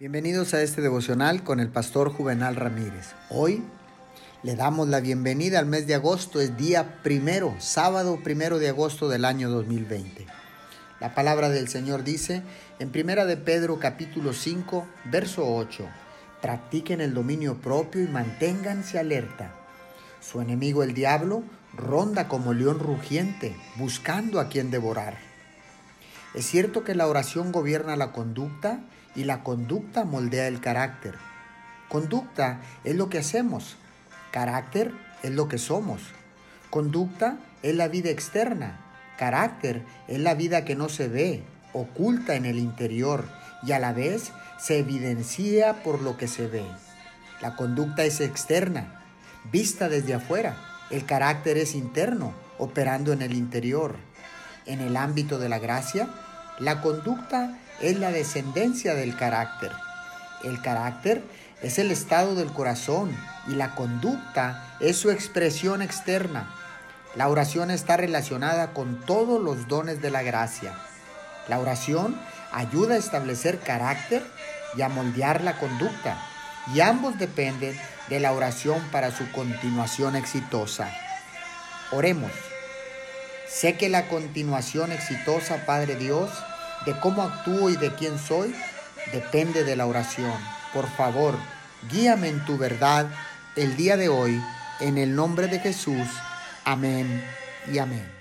Bienvenidos a este devocional con el pastor Juvenal Ramírez. Hoy le damos la bienvenida al mes de agosto, es día primero, sábado primero de agosto del año 2020. La palabra del Señor dice en Primera de Pedro capítulo 5, verso 8, practiquen el dominio propio y manténganse alerta. Su enemigo el diablo ronda como león rugiente, buscando a quien devorar. Es cierto que la oración gobierna la conducta y la conducta moldea el carácter. Conducta es lo que hacemos, carácter es lo que somos. Conducta es la vida externa, carácter es la vida que no se ve, oculta en el interior y a la vez se evidencia por lo que se ve. La conducta es externa, vista desde afuera. El carácter es interno, operando en el interior. En el ámbito de la gracia, la conducta es la descendencia del carácter. El carácter es el estado del corazón y la conducta es su expresión externa. La oración está relacionada con todos los dones de la gracia. La oración ayuda a establecer carácter y a moldear la conducta, y ambos dependen de la oración para su continuación exitosa. Oremos. Sé que la continuación exitosa, Padre Dios, de cómo actúo y de quién soy, depende de la oración. Por favor, guíame en tu verdad el día de hoy, en el nombre de Jesús. Amén y amén.